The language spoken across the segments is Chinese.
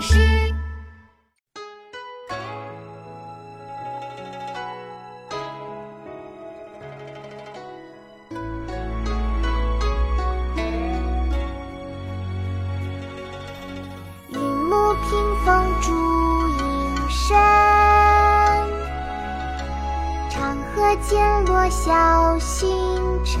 事。云母屏风烛影深，长河渐落晓星沉。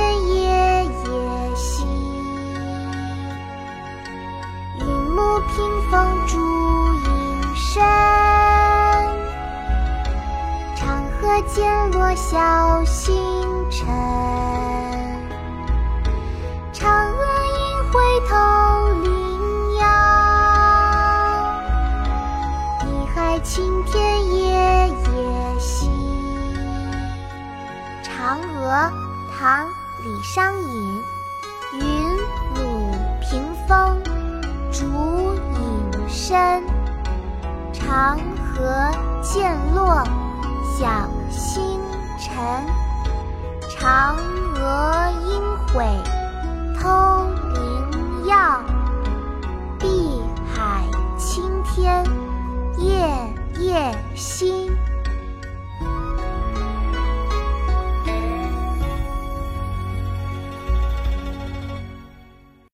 听风烛影深，长河渐落晓星沉。嫦娥应回头凌遥，一海青天夜夜心。嫦娥，唐·李商隐。云身长河渐落晓星沉嫦娥应悔偷灵药碧海青天夜夜心。